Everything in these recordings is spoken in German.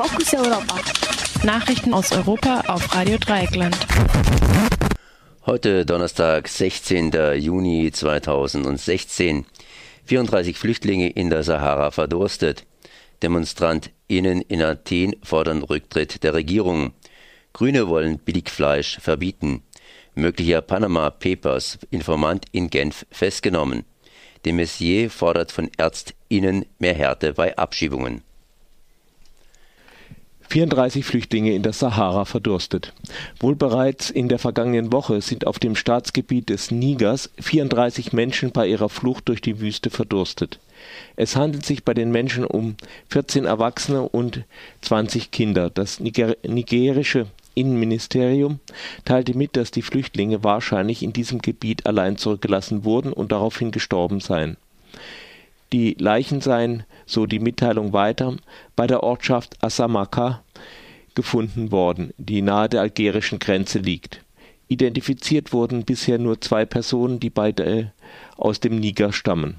Fokus Europa. Nachrichten aus Europa auf Radio Dreieckland. Heute Donnerstag, 16. Juni 2016. 34 Flüchtlinge in der Sahara verdurstet. DemonstrantInnen in Athen fordern Rücktritt der Regierung. Grüne wollen Billigfleisch verbieten. Möglicher Panama Papers Informant in Genf festgenommen. De Messier fordert von ÄrztInnen mehr Härte bei Abschiebungen. 34 Flüchtlinge in der Sahara verdurstet. Wohl bereits in der vergangenen Woche sind auf dem Staatsgebiet des Nigers 34 Menschen bei ihrer Flucht durch die Wüste verdurstet. Es handelt sich bei den Menschen um 14 Erwachsene und 20 Kinder. Das Niger nigerische Innenministerium teilte mit, dass die Flüchtlinge wahrscheinlich in diesem Gebiet allein zurückgelassen wurden und daraufhin gestorben seien. Die Leichen seien, so die Mitteilung weiter, bei der Ortschaft Assamaka gefunden worden, die nahe der algerischen Grenze liegt. Identifiziert wurden bisher nur zwei Personen, die beide aus dem Niger stammen.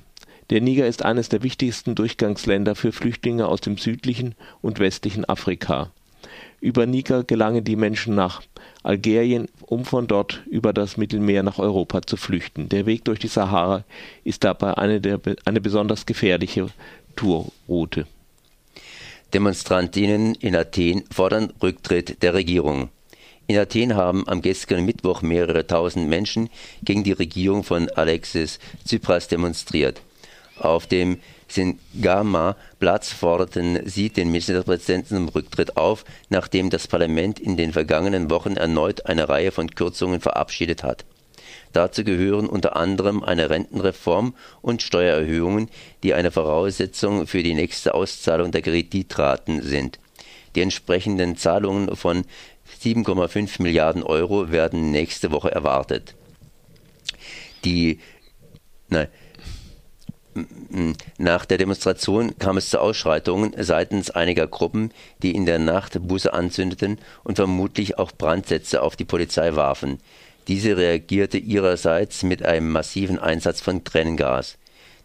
Der Niger ist eines der wichtigsten Durchgangsländer für Flüchtlinge aus dem südlichen und westlichen Afrika. Über Niger gelangen die Menschen nach Algerien, um von dort über das Mittelmeer nach Europa zu flüchten. Der Weg durch die Sahara ist dabei eine, der, eine besonders gefährliche Tourroute. Demonstrantinnen in Athen fordern Rücktritt der Regierung. In Athen haben am gestrigen Mittwoch mehrere tausend Menschen gegen die Regierung von Alexis Tsipras demonstriert. Auf dem Singama-Platz forderten sie den Ministerpräsidenten zum Rücktritt auf, nachdem das Parlament in den vergangenen Wochen erneut eine Reihe von Kürzungen verabschiedet hat. Dazu gehören unter anderem eine Rentenreform und Steuererhöhungen, die eine Voraussetzung für die nächste Auszahlung der Kreditraten sind. Die entsprechenden Zahlungen von 7,5 Milliarden Euro werden nächste Woche erwartet. Die, nein, nach der Demonstration kam es zu Ausschreitungen seitens einiger Gruppen, die in der Nacht Busse anzündeten und vermutlich auch Brandsätze auf die Polizei warfen. Diese reagierte ihrerseits mit einem massiven Einsatz von Tränengas.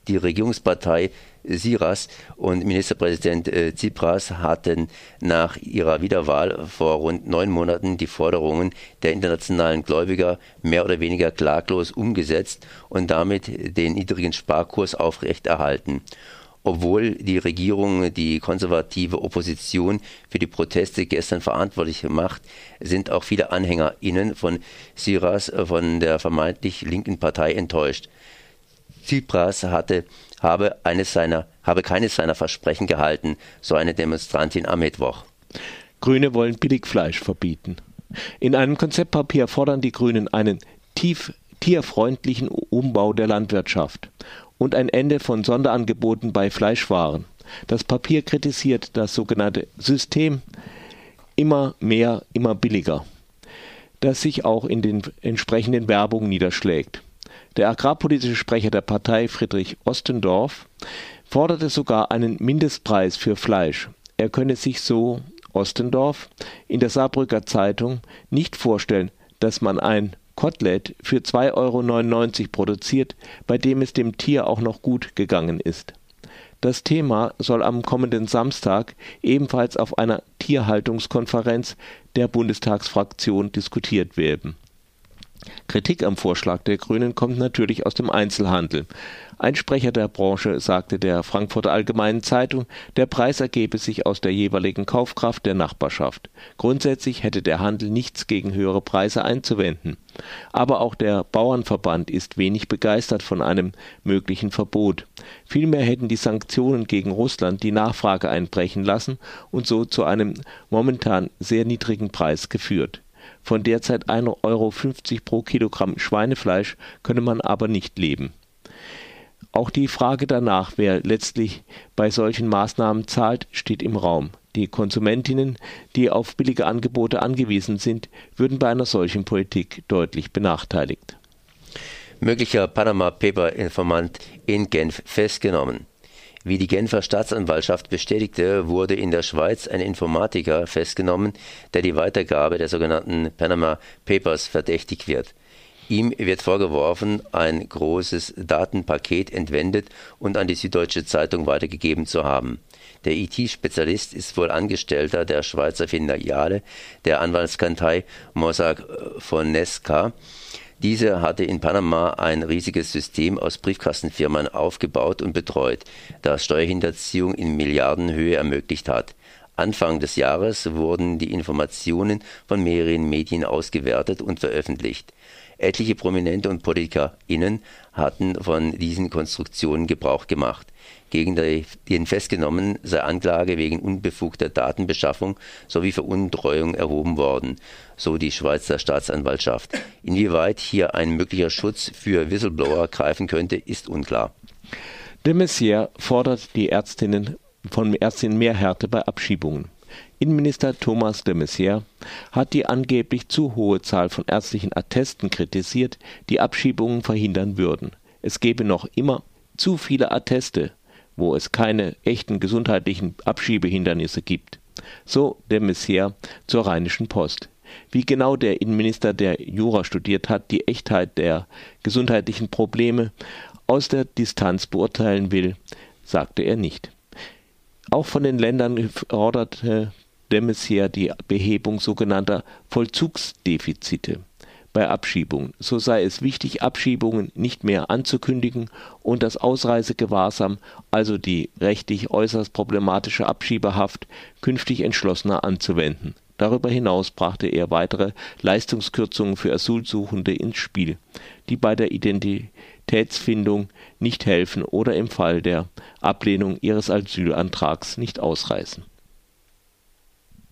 Die Regierungspartei Siras und Ministerpräsident äh, Tsipras hatten nach ihrer Wiederwahl vor rund neun Monaten die Forderungen der internationalen Gläubiger mehr oder weniger klaglos umgesetzt und damit den niedrigen Sparkurs aufrechterhalten. Obwohl die Regierung die konservative Opposition für die Proteste gestern verantwortlich macht, sind auch viele AnhängerInnen von Siras von der vermeintlich linken Partei enttäuscht. Tsipras hatte, habe, eines seiner, habe keines seiner Versprechen gehalten, so eine Demonstrantin am Mittwoch. Grüne wollen Billigfleisch verbieten. In einem Konzeptpapier fordern die Grünen einen tief tierfreundlichen Umbau der Landwirtschaft und ein Ende von Sonderangeboten bei Fleischwaren. Das Papier kritisiert das sogenannte System immer mehr, immer billiger, das sich auch in den entsprechenden Werbungen niederschlägt. Der agrarpolitische Sprecher der Partei, Friedrich Ostendorf, forderte sogar einen Mindestpreis für Fleisch. Er könne sich so, Ostendorf, in der Saarbrücker Zeitung nicht vorstellen, dass man ein Kotelett für 2,99 Euro produziert, bei dem es dem Tier auch noch gut gegangen ist. Das Thema soll am kommenden Samstag ebenfalls auf einer Tierhaltungskonferenz der Bundestagsfraktion diskutiert werden Kritik am Vorschlag der Grünen kommt natürlich aus dem Einzelhandel. Ein Sprecher der Branche sagte der Frankfurter Allgemeinen Zeitung, der Preis ergebe sich aus der jeweiligen Kaufkraft der Nachbarschaft. Grundsätzlich hätte der Handel nichts gegen höhere Preise einzuwenden. Aber auch der Bauernverband ist wenig begeistert von einem möglichen Verbot. Vielmehr hätten die Sanktionen gegen Russland die Nachfrage einbrechen lassen und so zu einem momentan sehr niedrigen Preis geführt. Von derzeit 1,50 Euro pro Kilogramm Schweinefleisch könne man aber nicht leben. Auch die Frage danach, wer letztlich bei solchen Maßnahmen zahlt, steht im Raum. Die Konsumentinnen, die auf billige Angebote angewiesen sind, würden bei einer solchen Politik deutlich benachteiligt. Möglicher Panama Paper Informant in Genf festgenommen. Wie die Genfer Staatsanwaltschaft bestätigte, wurde in der Schweiz ein Informatiker festgenommen, der die Weitergabe der sogenannten Panama Papers verdächtig wird. Ihm wird vorgeworfen, ein großes Datenpaket entwendet und an die Süddeutsche Zeitung weitergegeben zu haben. Der IT-Spezialist ist wohl Angestellter der Schweizer Filiale der Anwaltskanzlei Mossack Fonesca. Diese hatte in Panama ein riesiges System aus Briefkastenfirmen aufgebaut und betreut, das Steuerhinterziehung in Milliardenhöhe ermöglicht hat. Anfang des Jahres wurden die Informationen von mehreren Medien ausgewertet und veröffentlicht. Etliche Prominente und PolitikerInnen hatten von diesen Konstruktionen Gebrauch gemacht. Gegen den Festgenommenen sei Anklage wegen unbefugter Datenbeschaffung sowie Veruntreuung erhoben worden, so die Schweizer Staatsanwaltschaft. Inwieweit hier ein möglicher Schutz für Whistleblower greifen könnte, ist unklar. De Maizière fordert die Ärztinnen von Ärztinnen mehr Härte bei Abschiebungen. Innenminister Thomas de Maizière hat die angeblich zu hohe Zahl von ärztlichen Attesten kritisiert, die Abschiebungen verhindern würden. Es gebe noch immer zu viele Atteste, wo es keine echten gesundheitlichen Abschiebehindernisse gibt. So de Maizière zur Rheinischen Post. Wie genau der Innenminister, der Jura studiert hat, die Echtheit der gesundheitlichen Probleme aus der Distanz beurteilen will, sagte er nicht. Auch von den Ländern forderte de Maizière die Behebung sogenannter Vollzugsdefizite bei Abschiebungen. So sei es wichtig, Abschiebungen nicht mehr anzukündigen und das Ausreisegewahrsam, also die rechtlich äußerst problematische Abschiebehaft, künftig entschlossener anzuwenden. Darüber hinaus brachte er weitere Leistungskürzungen für Asylsuchende ins Spiel, die bei der Identitätsfindung nicht helfen oder im Fall der Ablehnung ihres Asylantrags nicht ausreißen